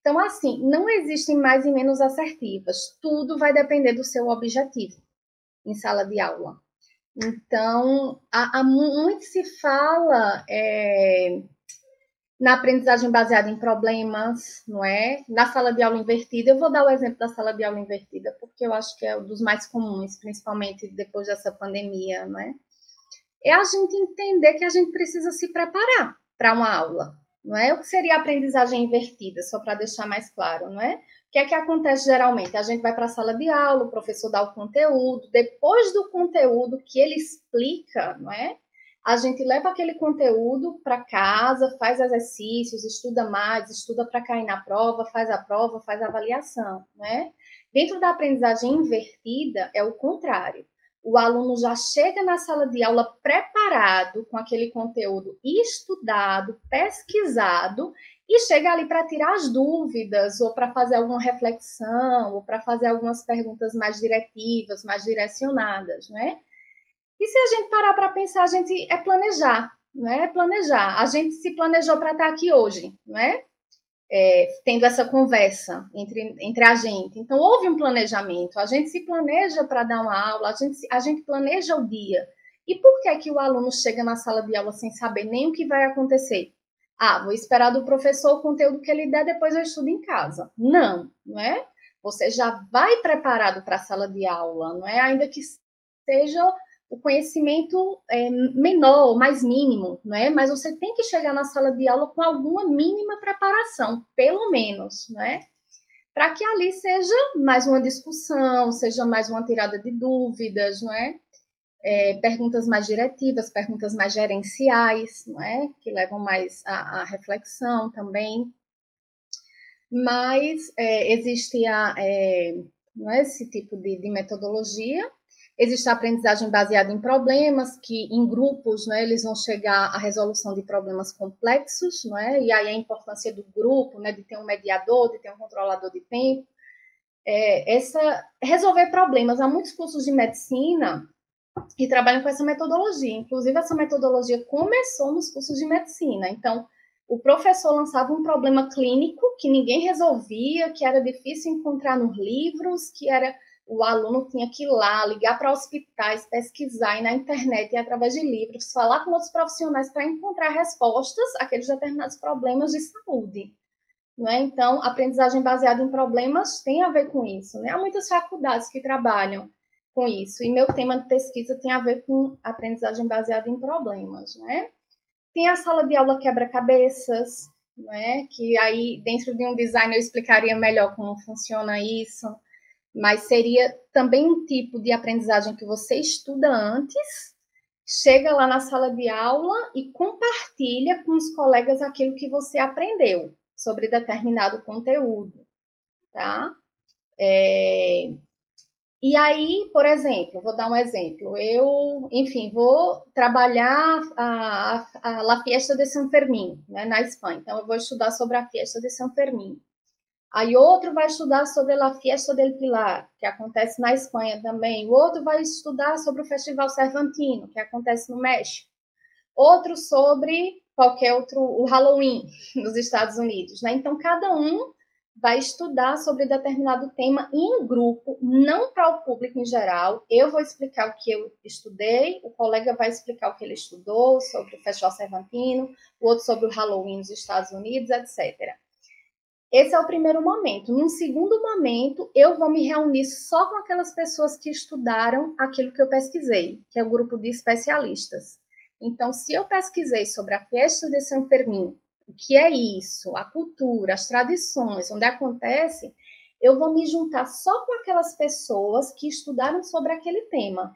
Então, assim, não existem mais e menos assertivas. Tudo vai depender do seu objetivo em sala de aula. Então, há, há muito se fala é, na aprendizagem baseada em problemas, não é? Na sala de aula invertida, eu vou dar o exemplo da sala de aula invertida, porque eu acho que é um dos mais comuns, principalmente depois dessa pandemia, não é? É a gente entender que a gente precisa se preparar para uma aula, não é? O que seria a aprendizagem invertida, só para deixar mais claro, não é? O que é que acontece geralmente? A gente vai para a sala de aula, o professor dá o conteúdo, depois do conteúdo que ele explica, não é? a gente leva aquele conteúdo para casa, faz exercícios, estuda mais, estuda para cair na prova, faz a prova, faz a avaliação, né? Dentro da aprendizagem invertida é o contrário. O aluno já chega na sala de aula preparado com aquele conteúdo estudado, pesquisado e chega ali para tirar as dúvidas ou para fazer alguma reflexão ou para fazer algumas perguntas mais diretivas, mais direcionadas, né? E se a gente parar para pensar, a gente é planejar, não é? Planejar. A gente se planejou para estar aqui hoje, não é? É? tendo essa conversa entre, entre a gente. Então, houve um planejamento. A gente se planeja para dar uma aula, a gente, a gente planeja o dia. E por que, que o aluno chega na sala de aula sem saber nem o que vai acontecer? Ah, vou esperar do professor o conteúdo que ele der, depois eu estudo em casa. Não, não é? Você já vai preparado para a sala de aula, não é? Ainda que seja o conhecimento é, menor, mais mínimo, né? Mas você tem que chegar na sala de aula com alguma mínima preparação, pelo menos, né? Para que ali seja mais uma discussão, seja mais uma tirada de dúvidas, não é? é perguntas mais diretivas, perguntas mais gerenciais, não é? Que levam mais à, reflexão também. Mas é, existe a, é, não é, esse tipo de, de metodologia Existe a aprendizagem baseada em problemas, que em grupos né, eles vão chegar à resolução de problemas complexos, não é? e aí a importância do grupo, né, de ter um mediador, de ter um controlador de tempo. É, essa resolver problemas. Há muitos cursos de medicina que trabalham com essa metodologia. Inclusive, essa metodologia começou nos cursos de medicina. Então, o professor lançava um problema clínico que ninguém resolvia, que era difícil encontrar nos livros, que era o aluno tinha que ir lá, ligar para hospitais, pesquisar e na internet e através de livros, falar com outros profissionais para encontrar respostas àqueles determinados problemas de saúde. Né? Então, aprendizagem baseada em problemas tem a ver com isso. Né? Há muitas faculdades que trabalham com isso, e meu tema de pesquisa tem a ver com aprendizagem baseada em problemas. Né? Tem a sala de aula quebra-cabeças, né? que aí, dentro de um design, eu explicaria melhor como funciona isso mas seria também um tipo de aprendizagem que você estuda antes chega lá na sala de aula e compartilha com os colegas aquilo que você aprendeu sobre determinado conteúdo, tá? É... E aí, por exemplo, vou dar um exemplo. Eu, enfim, vou trabalhar a, a, a La Fiesta de San Fermín, né, na Espanha. Então, eu vou estudar sobre a Fiesta de San Fermín. Aí outro vai estudar sobre a Fiesta del Pilar, que acontece na Espanha também. O outro vai estudar sobre o Festival Cervantino, que acontece no México. Outro sobre qualquer outro, o Halloween nos Estados Unidos, né? Então cada um vai estudar sobre determinado tema em grupo, não para o público em geral. Eu vou explicar o que eu estudei, o colega vai explicar o que ele estudou sobre o Festival Cervantino, o outro sobre o Halloween nos Estados Unidos, etc. Esse é o primeiro momento. Num segundo momento, eu vou me reunir só com aquelas pessoas que estudaram aquilo que eu pesquisei, que é o grupo de especialistas. Então, se eu pesquisei sobre a festa de São Fermín, o que é isso, a cultura, as tradições, onde acontece, eu vou me juntar só com aquelas pessoas que estudaram sobre aquele tema.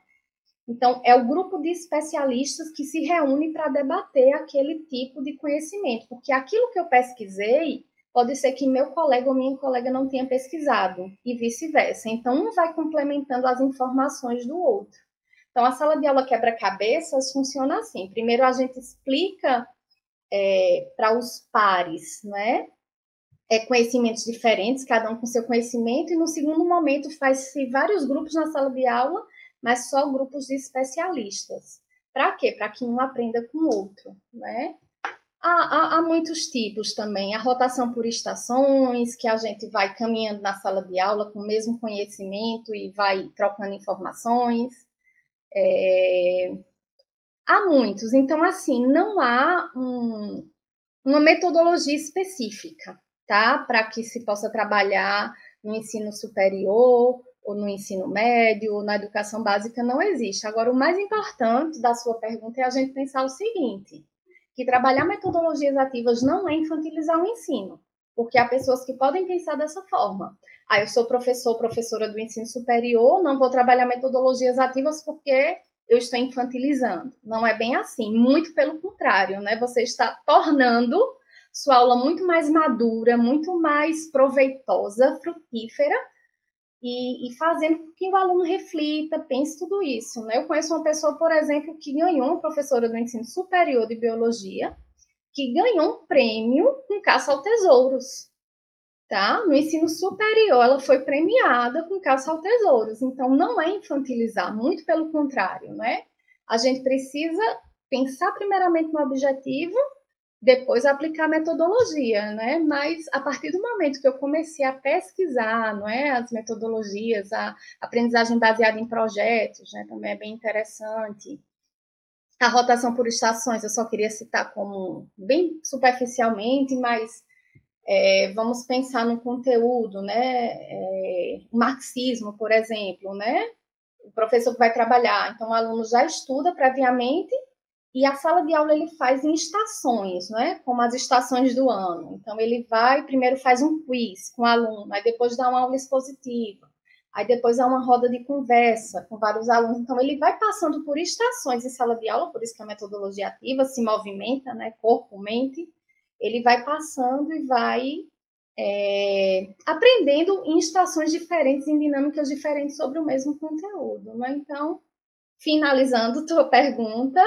Então, é o grupo de especialistas que se reúne para debater aquele tipo de conhecimento, porque aquilo que eu pesquisei pode ser que meu colega ou minha colega não tenha pesquisado e vice-versa. Então, um vai complementando as informações do outro. Então, a sala de aula quebra-cabeças funciona assim. Primeiro, a gente explica é, para os pares, né? É, conhecimentos diferentes, cada um com seu conhecimento, e no segundo momento faz-se vários grupos na sala de aula, mas só grupos de especialistas. Para quê? Para que um aprenda com o outro, né? Há, há, há, muitos tipos também. A rotação por estações, que a gente vai caminhando na sala de aula com o mesmo conhecimento e vai trocando informações. É... Há muitos. Então, assim, não há um, uma metodologia específica, tá? Para que se possa trabalhar no ensino superior ou no ensino médio ou na educação básica, não existe. Agora, o mais importante da sua pergunta é a gente pensar o seguinte que trabalhar metodologias ativas não é infantilizar o ensino, porque há pessoas que podem pensar dessa forma. Ah, eu sou professor, professora do ensino superior, não vou trabalhar metodologias ativas porque eu estou infantilizando. Não é bem assim, muito pelo contrário, né? Você está tornando sua aula muito mais madura, muito mais proveitosa, frutífera, e, e, fazendo com que o aluno reflita, pense tudo isso. Né? Eu conheço uma pessoa, por exemplo, que ganhou, uma professora do ensino superior de biologia, que ganhou um prêmio com caça ao tesouros. Tá? No ensino superior, ela foi premiada com caça ao tesouros. Então, não é infantilizar, muito pelo contrário, né? A gente precisa pensar primeiramente no objetivo depois aplicar a metodologia, né? Mas a partir do momento que eu comecei a pesquisar, não é, as metodologias, a aprendizagem baseada em projetos, né, também é bem interessante. A rotação por estações, eu só queria citar como bem superficialmente, mas é, vamos pensar no conteúdo, né? É, o marxismo, por exemplo, né? O professor vai trabalhar, então o aluno já estuda previamente e a sala de aula ele faz em estações, né? Como as estações do ano. Então ele vai, primeiro faz um quiz com o aluno, aí depois dá uma aula expositiva, aí depois dá uma roda de conversa com vários alunos. Então ele vai passando por estações em sala de aula, por isso que a metodologia ativa se movimenta, né? Corpo, mente. Ele vai passando e vai é, aprendendo em estações diferentes, em dinâmicas diferentes sobre o mesmo conteúdo. Né? Então, finalizando tua pergunta,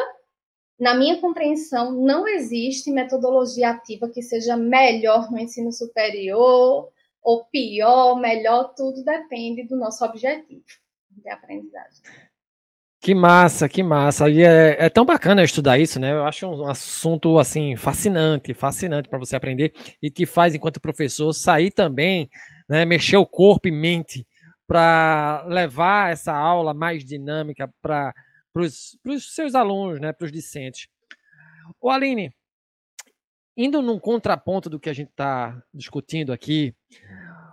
na minha compreensão, não existe metodologia ativa que seja melhor no ensino superior ou pior, melhor, tudo depende do nosso objetivo de aprendizagem. Que massa, que massa. E é, é, tão bacana estudar isso, né? Eu acho um assunto assim fascinante, fascinante para você aprender e te faz, enquanto professor, sair também, né? Mexer o corpo e mente para levar essa aula mais dinâmica para para os seus alunos, né, para os discentes. O Aline, indo num contraponto do que a gente está discutindo aqui,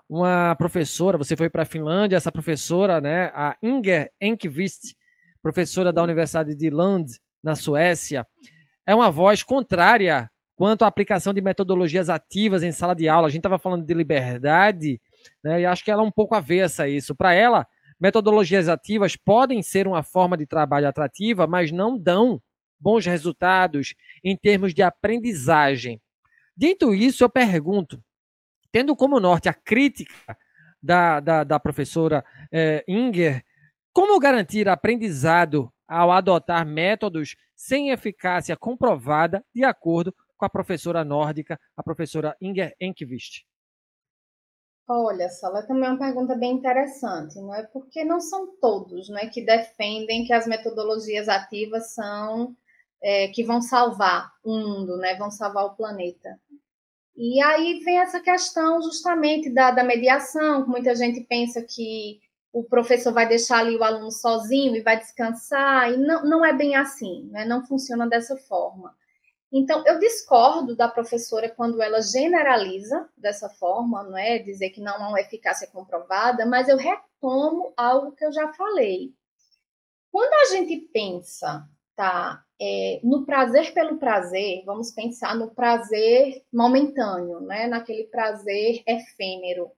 uma professora, você foi para a Finlândia, essa professora, né, a Inger Enquist, professora da Universidade de Lund, na Suécia, é uma voz contrária quanto à aplicação de metodologias ativas em sala de aula. A gente estava falando de liberdade, né, e acho que ela é um pouco avessa a isso. Para ela, Metodologias ativas podem ser uma forma de trabalho atrativa, mas não dão bons resultados em termos de aprendizagem. Dito isso, eu pergunto, tendo como norte a crítica da, da, da professora eh, Inger, como garantir aprendizado ao adotar métodos sem eficácia comprovada, de acordo com a professora nórdica, a professora Inger Enquist? Olha, Sala, também é uma pergunta bem interessante, não é? Porque não são todos, não é, que defendem que as metodologias ativas são é, que vão salvar o mundo, né? Vão salvar o planeta. E aí vem essa questão justamente da, da mediação, muita gente pensa que o professor vai deixar ali o aluno sozinho e vai descansar, e não, não é bem assim, né? não funciona dessa forma. Então, eu discordo da professora quando ela generaliza dessa forma, não é? Dizer que não há uma eficácia comprovada, mas eu retomo algo que eu já falei. Quando a gente pensa, tá, é, no prazer pelo prazer, vamos pensar no prazer momentâneo, né? Naquele prazer efêmero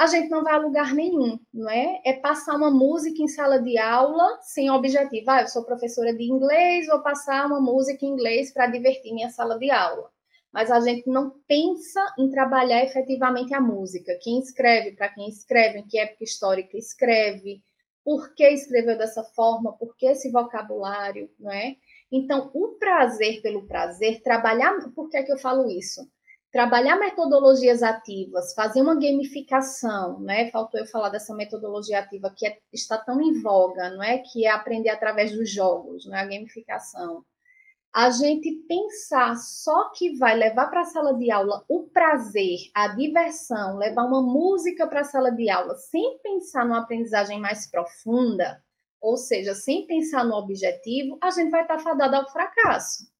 a gente não vai a lugar nenhum, não é? É passar uma música em sala de aula sem objetivo. Ah, eu sou professora de inglês, vou passar uma música em inglês para divertir minha sala de aula. Mas a gente não pensa em trabalhar efetivamente a música. Quem escreve, para quem escreve, em que época histórica escreve, por que escreveu dessa forma, por que esse vocabulário, não é? Então, o prazer pelo prazer, trabalhar. Por que, é que eu falo isso? Trabalhar metodologias ativas, fazer uma gamificação, né? Faltou eu falar dessa metodologia ativa que é, está tão em voga, não é? Que é aprender através dos jogos, não é? A gamificação. A gente pensar só que vai levar para a sala de aula o prazer, a diversão, levar uma música para a sala de aula, sem pensar numa aprendizagem mais profunda, ou seja, sem pensar no objetivo, a gente vai estar fadada ao fracasso.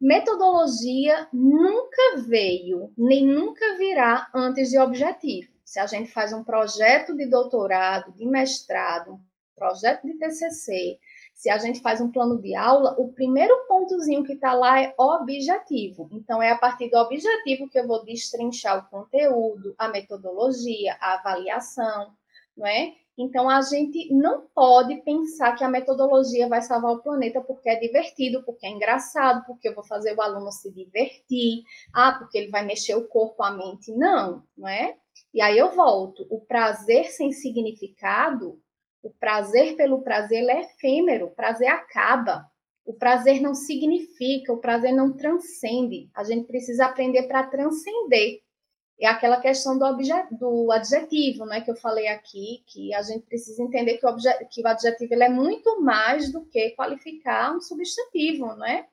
Metodologia nunca veio, nem nunca virá antes de objetivo. Se a gente faz um projeto de doutorado, de mestrado, projeto de TCC, se a gente faz um plano de aula, o primeiro pontozinho que está lá é objetivo. Então, é a partir do objetivo que eu vou destrinchar o conteúdo, a metodologia, a avaliação, não é? Então, a gente não pode pensar que a metodologia vai salvar o planeta porque é divertido, porque é engraçado, porque eu vou fazer o aluno se divertir, ah, porque ele vai mexer o corpo, a mente. Não, não é? E aí eu volto. O prazer sem significado, o prazer pelo prazer, ele é efêmero, o prazer acaba. O prazer não significa, o prazer não transcende. A gente precisa aprender para transcender é aquela questão do, do adjetivo, né, que eu falei aqui, que a gente precisa entender que o, que o adjetivo ele é muito mais do que qualificar um substantivo, né?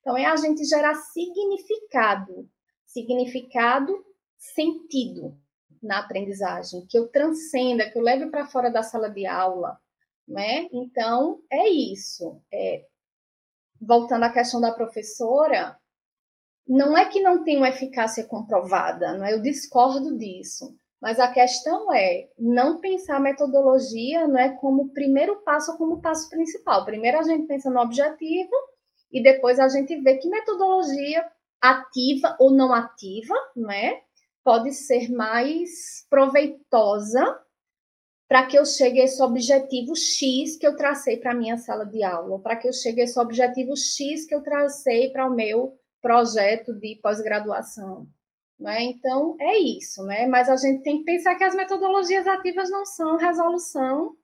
Então, é a gente gerar significado, significado, sentido na aprendizagem, que eu transcenda, que eu leve para fora da sala de aula, né? Então, é isso. É, voltando à questão da professora, não é que não tem uma eficácia comprovada, não é? Eu discordo disso. Mas a questão é não pensar a metodologia não é como primeiro passo ou como passo principal. Primeiro a gente pensa no objetivo e depois a gente vê que metodologia ativa ou não ativa, não é? Pode ser mais proveitosa para que eu chegue a esse objetivo X que eu tracei para a minha sala de aula, para que eu chegue a esse objetivo X que eu tracei para o meu projeto de pós-graduação. Né? Então, é isso, né? Mas a gente tem que pensar que as metodologias ativas não são resolução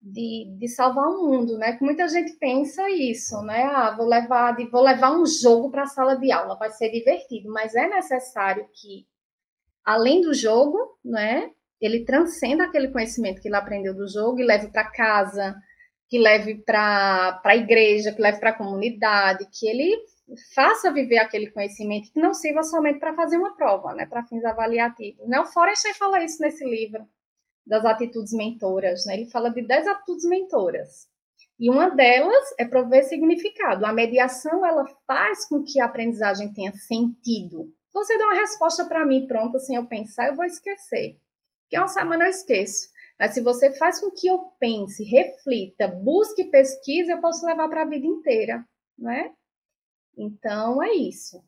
de, de salvar o mundo, né? Que muita gente pensa isso, né? Ah, vou levar, vou levar um jogo para a sala de aula, vai ser divertido, mas é necessário que, além do jogo, né? Ele transcenda aquele conhecimento que ele aprendeu do jogo e leve para casa, que leve para a igreja, que leve para a comunidade, que ele faça viver aquele conhecimento que não sirva somente para fazer uma prova, né, para fins avaliativos. Né? O Forrester fala isso nesse livro das atitudes mentoras, né? Ele fala de 10 atitudes mentoras. E uma delas é prover significado. A mediação ela faz com que a aprendizagem tenha sentido. Se você dá uma resposta para mim pronta sem eu pensar, eu vou esquecer. Que é uma semana eu esqueço. Mas se você faz com que eu pense, reflita, busque pesquisa, eu posso levar para a vida inteira, não é? Então é isso.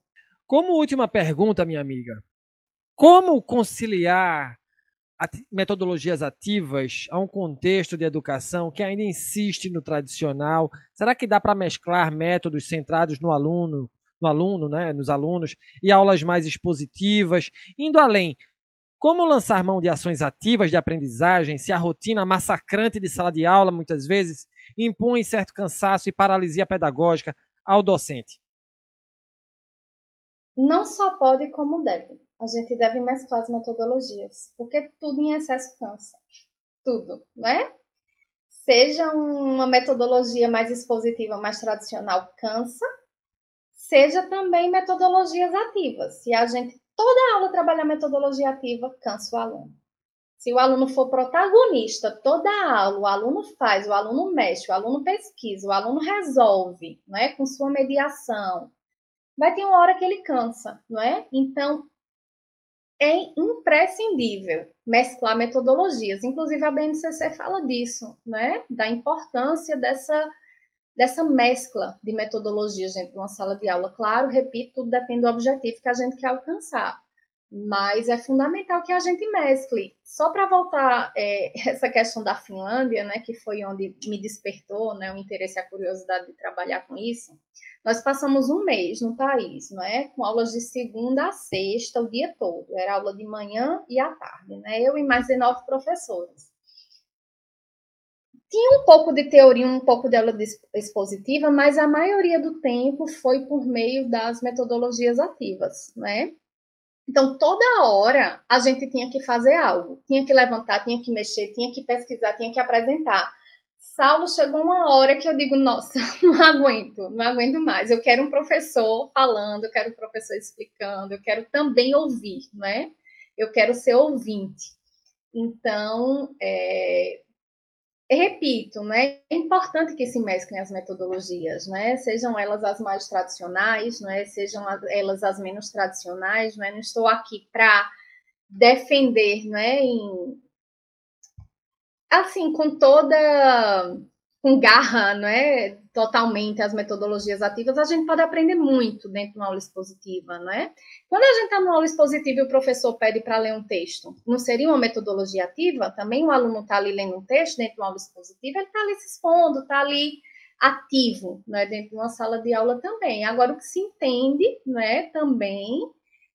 Como última pergunta, minha amiga, como conciliar metodologias ativas a um contexto de educação que ainda insiste no tradicional? Será que dá para mesclar métodos centrados no aluno, no aluno, né, nos alunos, e aulas mais expositivas, indo além? Como lançar mão de ações ativas de aprendizagem se a rotina massacrante de sala de aula, muitas vezes, impõe certo cansaço e paralisia pedagógica ao docente? Não só pode, como deve a gente deve mesclar as metodologias, porque tudo em excesso cansa. Tudo, né? Seja uma metodologia mais expositiva, mais tradicional, cansa, seja também metodologias ativas. Se a gente toda aula trabalhar metodologia ativa, cansa o aluno. Se o aluno for protagonista, toda aula, o aluno faz, o aluno mexe, o aluno pesquisa, o aluno resolve, não é? Com sua mediação, vai ter uma hora que ele cansa, não é? Então, é imprescindível mesclar metodologias. Inclusive, a BNCC fala disso, né? Da importância dessa, dessa mescla de metodologias dentro de uma sala de aula. Claro, repito, tudo depende do objetivo que a gente quer alcançar. Mas é fundamental que a gente mescle. Só para voltar é, essa questão da Finlândia, né, que foi onde me despertou né, o interesse e a curiosidade de trabalhar com isso, nós passamos um mês no país, não é? Com aulas de segunda a sexta, o dia todo. Era aula de manhã e à tarde, né? Eu e mais de nove professores. Tinha um pouco de teoria, um pouco de aula expositiva, mas a maioria do tempo foi por meio das metodologias ativas, né? Então, toda hora a gente tinha que fazer algo, tinha que levantar, tinha que mexer, tinha que pesquisar, tinha que apresentar. Saulo chegou uma hora que eu digo, nossa, não aguento, não aguento mais. Eu quero um professor falando, eu quero um professor explicando, eu quero também ouvir, né? Eu quero ser ouvinte. Então, é, repito, né? É importante que se mesclem as metodologias, né? Sejam elas as mais tradicionais, né? Sejam elas as menos tradicionais, né? Não estou aqui para defender, né? Em, assim, com toda com garra, não é? Totalmente as metodologias ativas, a gente pode aprender muito dentro de uma aula expositiva, não é? Quando a gente está numa aula expositiva e o professor pede para ler um texto, não seria uma metodologia ativa? Também o aluno está ali lendo um texto dentro de uma aula expositiva, ele está ali se expondo, está ali ativo, não é? Dentro de uma sala de aula também. Agora, o que se entende, não é? Também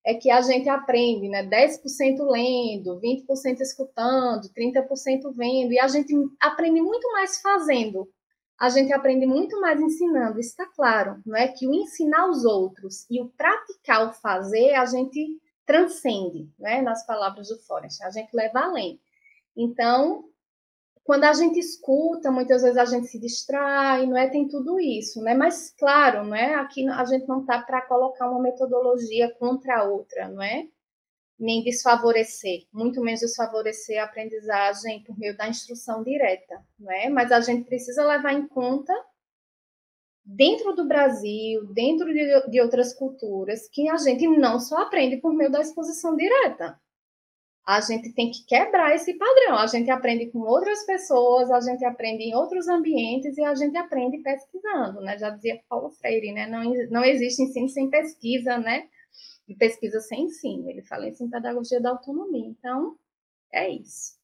é que a gente aprende, né? 10% lendo, 20% escutando, 30% vendo, e a gente aprende muito mais fazendo. A gente aprende muito mais ensinando, está claro, não é? Que o ensinar os outros e o praticar o fazer, a gente transcende, né? Nas palavras do Forrest, a gente leva além. Então, quando a gente escuta, muitas vezes a gente se distrai, não é? Tem tudo isso, né? Mas claro, não é? Aqui a gente não está para colocar uma metodologia contra a outra, não é? Nem desfavorecer, muito menos desfavorecer a aprendizagem por meio da instrução direta, não é? Mas a gente precisa levar em conta dentro do Brasil, dentro de, de outras culturas, que a gente não só aprende por meio da exposição direta, a gente tem que quebrar esse padrão. A gente aprende com outras pessoas, a gente aprende em outros ambientes e a gente aprende pesquisando, né? Já dizia Paulo Freire, né? Não, não existe ensino sem pesquisa, né? E pesquisa sem ensino. Ele fala isso em pedagogia da autonomia. Então, é isso.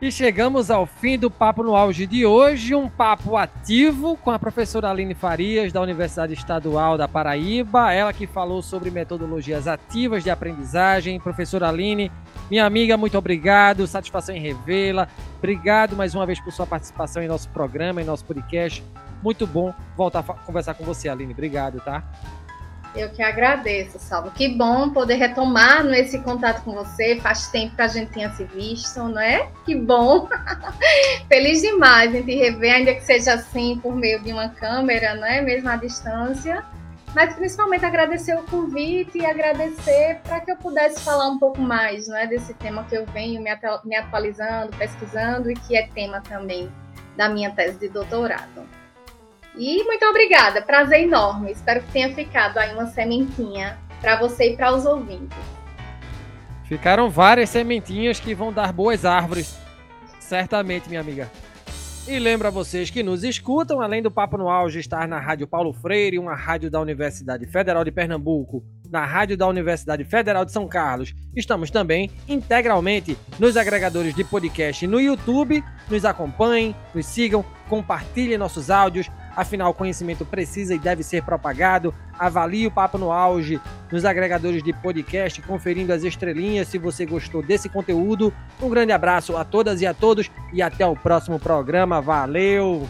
E chegamos ao fim do Papo no Auge de hoje, um papo ativo com a professora Aline Farias, da Universidade Estadual da Paraíba, ela que falou sobre metodologias ativas de aprendizagem. Professora Aline, minha amiga, muito obrigado, satisfação em revê-la. Obrigado mais uma vez por sua participação em nosso programa, em nosso podcast. Muito bom voltar a conversar com você, Aline. Obrigado, tá? Eu que agradeço, Salvo. Que bom poder retomar esse contato com você. Faz tempo que a gente tinha se visto, não é? Que bom. Feliz demais em te rever, ainda que seja assim por meio de uma câmera, não é? Mesmo à distância. Mas principalmente agradecer o convite e agradecer para que eu pudesse falar um pouco mais, não é? Desse tema que eu venho me atualizando, pesquisando e que é tema também da minha tese de doutorado. E muito obrigada, prazer enorme. Espero que tenha ficado aí uma sementinha para você e para os ouvintes. Ficaram várias sementinhas que vão dar boas árvores, certamente, minha amiga. E lembro a vocês que nos escutam, além do Papo no Auge estar na Rádio Paulo Freire, uma rádio da Universidade Federal de Pernambuco, na rádio da Universidade Federal de São Carlos. Estamos também integralmente nos agregadores de podcast no YouTube. Nos acompanhem, nos sigam, compartilhem nossos áudios. Afinal, conhecimento precisa e deve ser propagado. Avalie o Papo no Auge nos agregadores de podcast, conferindo as estrelinhas se você gostou desse conteúdo. Um grande abraço a todas e a todos e até o próximo programa. Valeu!